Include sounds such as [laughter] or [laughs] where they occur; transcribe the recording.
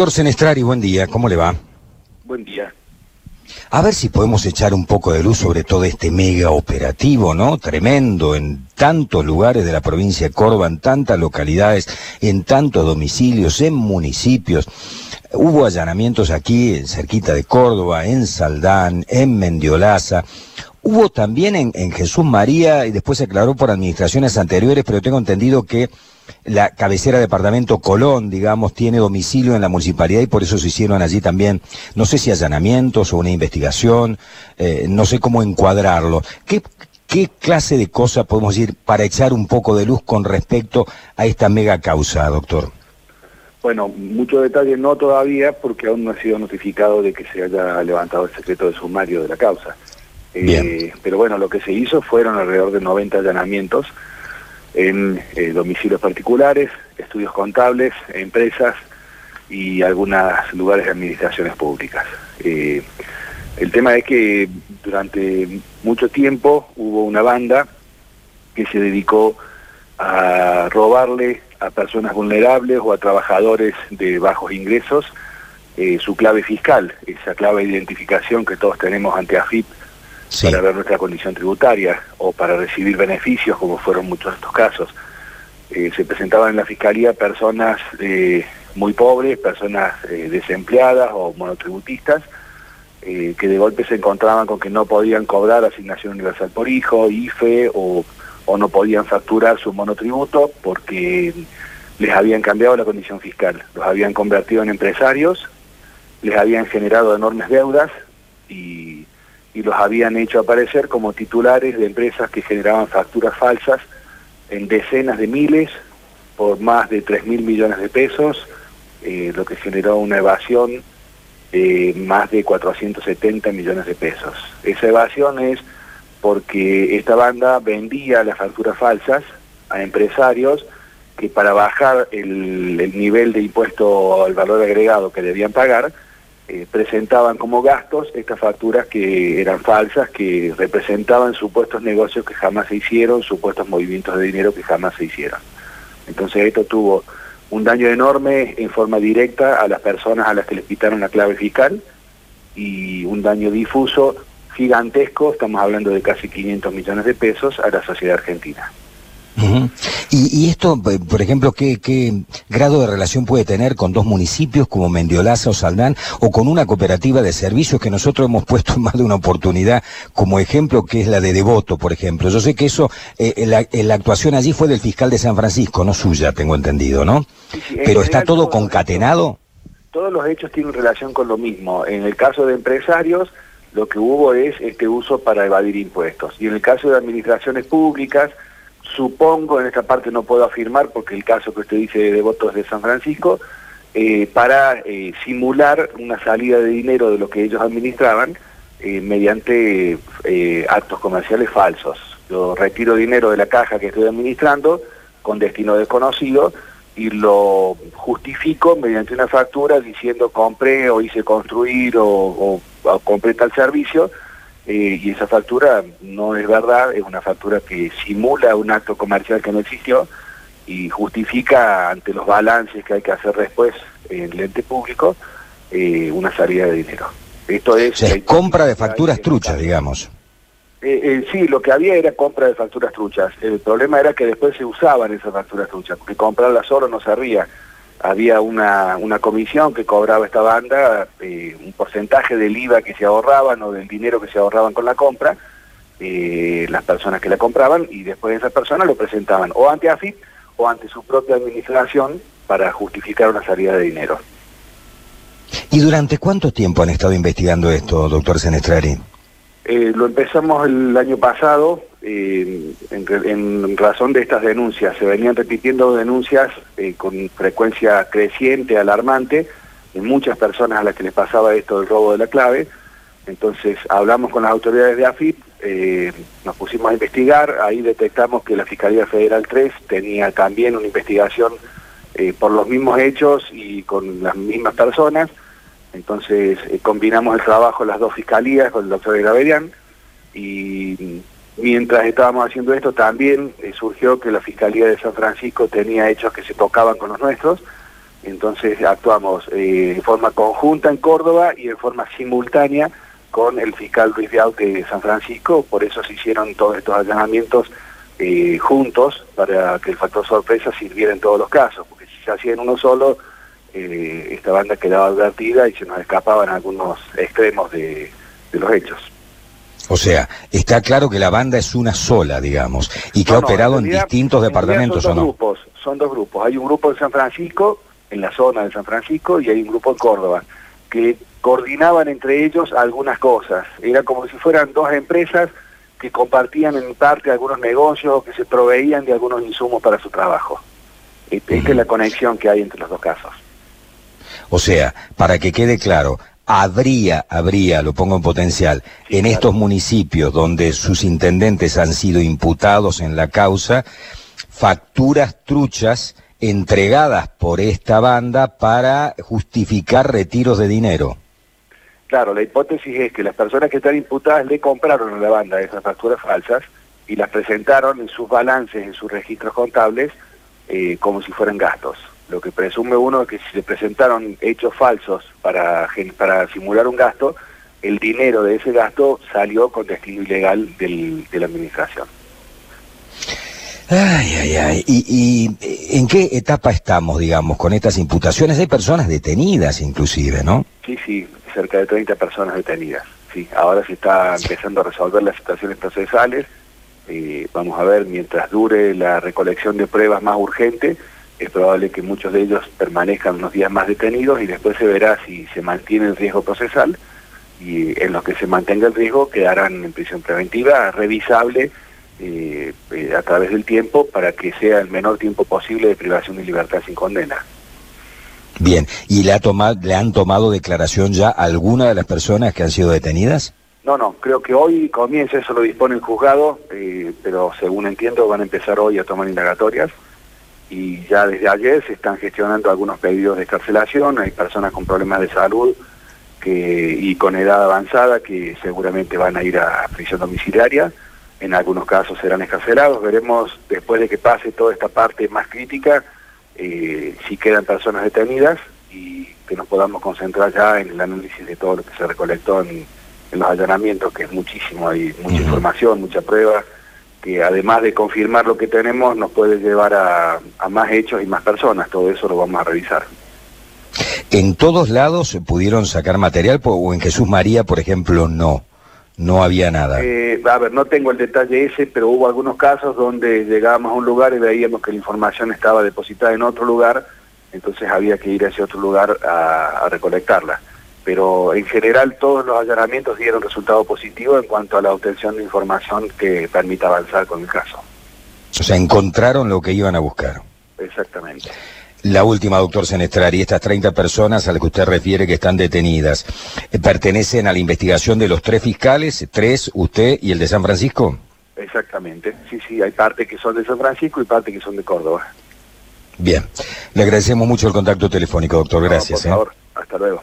Doctor Senestrari, buen día, ¿cómo le va? Buen día. A ver si podemos echar un poco de luz sobre todo este mega operativo, ¿no? Tremendo en tantos lugares de la provincia de Córdoba, en tantas localidades, en tantos domicilios, en municipios. Hubo allanamientos aquí, cerquita de Córdoba, en Saldán, en Mendiolaza. Hubo también en, Jesús María y después se aclaró por administraciones anteriores, pero tengo entendido que la cabecera departamento Colón, digamos, tiene domicilio en la municipalidad y por eso se hicieron allí también, no sé si allanamientos o una investigación, eh, no sé cómo encuadrarlo. ¿Qué, ¿Qué clase de cosas podemos decir para echar un poco de luz con respecto a esta mega causa, doctor? Bueno, mucho detalle no todavía porque aún no ha sido notificado de que se haya levantado el secreto de sumario de la causa. Eh, pero bueno, lo que se hizo fueron alrededor de 90 allanamientos en eh, domicilios particulares, estudios contables, empresas y algunos lugares de administraciones públicas. Eh, el tema es que durante mucho tiempo hubo una banda que se dedicó a robarle a personas vulnerables o a trabajadores de bajos ingresos su clave fiscal, esa clave de identificación que todos tenemos ante AFIP para ver nuestra condición tributaria o para recibir beneficios, como fueron muchos de estos casos. Eh, se presentaban en la Fiscalía personas eh, muy pobres, personas eh, desempleadas o monotributistas, que de golpe se encontraban con que no podían cobrar asignación universal por hijo, IFE, o no podían facturar su monotributo porque les habían cambiado la condición fiscal, los habían convertido en empresarios, les habían generado enormes deudas y y los habían hecho aparecer como titulares de empresas que generaban facturas falsas en decenas de miles por más de 3 mil millones de pesos, eh, lo que generó una evasión de más de 470 millones de pesos. Esa evasión es porque esta banda vendía las facturas falsas a empresarios que para bajar el, el nivel de impuesto al valor agregado que debían pagar, eh, presentaban como gastos estas facturas que eran falsas, que representaban supuestos negocios que jamás se hicieron, supuestos movimientos de dinero que jamás se hicieron. Entonces esto tuvo un daño enorme en forma directa a las personas a las que les quitaron la clave fiscal y un daño difuso gigantesco, estamos hablando de casi 500 millones de pesos, a la sociedad argentina y, esto, por ejemplo, ¿qué, grado de relación puede tener con dos municipios como Mendiolaza o Saldán o con una cooperativa de servicios que nosotros hemos [laughs] puesto en más de una oportunidad como ejemplo, que es la de Devoto, por ejemplo? Yo sé que eso, eh, la, la, actuación allí fue del fiscal de San Francisco, no suya, tengo entendido, ¿no? Pero está todo concatenado. Todos los hechos tienen relación con lo mismo. En el caso de empresarios, lo que hubo es este uso para evadir impuestos. Y en el caso de administraciones públicas, supongo, en esta parte no puedo afirmar porque el caso que usted dice de votos de San Francisco, eh, para eh, simular una salida de dinero de lo que ellos administraban eh, mediante actos comerciales falsos. Yo retiro dinero de la caja que estoy administrando con destino desconocido y lo justifico mediante una factura diciendo compré o hice construir o compré tal servicio eh, y esa factura no es verdad, es una factura que simula un acto comercial que no existió y justifica ante los balances que hay que hacer después en el ente público eh, una salida de dinero. Esto es... compra de facturas truchas, digamos. Eh, sí, lo que había era compra de facturas truchas. El problema era que después se usaban esas facturas truchas, porque comprarlas solo no servía había una, una comisión que cobraba esta banda, eh, un porcentaje del IVA que se ahorraban o del dinero que se ahorraban con la compra, eh, las personas que la compraban, y después esas personas lo presentaban o ante AFIP o ante su propia administración para justificar una salida de dinero. ¿Y durante cuánto tiempo han estado investigando esto, doctor Senestrari? Eh, lo empezamos el año pasado, eh, en, razón de estas denuncias. Se venían repitiendo denuncias eh, con frecuencia creciente, alarmante, de muchas personas a las que les pasaba esto del robo de la clave. Entonces hablamos con las autoridades de AFIP, eh, nos pusimos a investigar, ahí detectamos que la Fiscalía Federal 3 tenía también una investigación por los mismos hechos y con las mismas personas. Entonces combinamos el trabajo de las dos fiscalías con el doctor Graverian y Mientras estábamos haciendo esto, también eh, surgió que la Fiscalía de San Francisco tenía hechos que se tocaban con los nuestros, Entonces actuamos eh, en forma conjunta en Córdoba y en forma simultánea con el fiscal Luis Vial de San Francisco, por eso se hicieron todos estos allanamientos eh, juntos para que el factor sorpresa sirviera en todos los casos, porque si se hacía en uno solo, eh, esta banda quedaba advertida y se nos escapaban algunos extremos de, los hechos. O sea, está claro que la banda es una sola, digamos, y que ha operado en, distintos departamentos son o no. Grupos, son dos grupos. Hay un grupo en San Francisco, en la zona de San Francisco, y hay un grupo en Córdoba, que coordinaban entre ellos algunas cosas. Era como si fueran dos empresas que compartían en parte algunos negocios, que se proveían de algunos insumos para su trabajo. Esta es la conexión que hay entre los dos casos. O sea, para que quede claro, habría, habría, lo pongo en potencial, en estos municipios donde sus intendentes han sido imputados en la causa, facturas truchas entregadas por esta banda para justificar retiros de dinero. Claro, la hipótesis es que las personas que están imputadas le compraron a la banda esas facturas falsas y las presentaron en sus balances, en sus registros contables, eh, como si fueran gastos. Lo que presume uno es que si se presentaron hechos falsos para, para simular un gasto, el dinero de ese gasto salió con destino ilegal del, de la administración. Ay, ay, ay. ¿Y, en qué etapa estamos, digamos, con estas imputaciones? Hay personas detenidas inclusive, ¿no? Sí, sí, cerca de 30 personas detenidas. Sí, ahora se está empezando a resolver las situaciones procesales. Eh, vamos a ver, mientras dure la recolección de pruebas más urgente, es probable que muchos de ellos permanezcan unos días más detenidos y después se verá si se mantiene el riesgo procesal y en los que se mantenga el riesgo quedarán en prisión preventiva revisable eh, eh, a través del tiempo para que sea el menor tiempo posible de privación de libertad sin condena. Bien, ¿y le, ha tomado, le han tomado declaración ya alguna de las personas que han sido detenidas? No, no, creo que hoy comienza, eso lo dispone el juzgado, eh, pero según entiendo van a empezar hoy a tomar indagatorias y ya desde ayer se están gestionando algunos pedidos de escarcelación, hay personas con problemas de salud que, y con edad avanzada que seguramente van a ir a prisión domiciliaria. En algunos casos serán escarcelados. Veremos después de que pase toda esta parte más crítica eh, si quedan personas detenidas y que nos podamos concentrar ya en el análisis de todo lo que se recolectó en, los allanamientos, que es muchísimo, hay mucha información, mucha prueba, que además de confirmar lo que tenemos nos puede llevar a, a más hechos y más personas. Todo eso lo vamos a revisar. ¿En todos lados se pudieron sacar material o en Jesús María, por ejemplo, no? no había nada. Eh, a ver, no tengo el detalle ese, pero hubo algunos casos donde llegábamos a un lugar y veíamos que la información estaba depositada en otro lugar, entonces había que ir a ese otro lugar a, recolectarla. Pero en general todos los allanamientos dieron resultado positivo en cuanto a la obtención de información que permita avanzar con el caso. O sea, encontraron lo que iban a buscar. Exactamente. La última, doctor Senestrari, estas 30 personas a las que usted refiere que están detenidas, eh, ¿pertenecen a la investigación de los tres fiscales, tres, usted y el de San Francisco? Exactamente, sí, sí, hay parte que son de San Francisco y parte que son de Córdoba. Bien, le agradecemos mucho el contacto telefónico, doctor, gracias. por ¿eh? favor, hasta luego.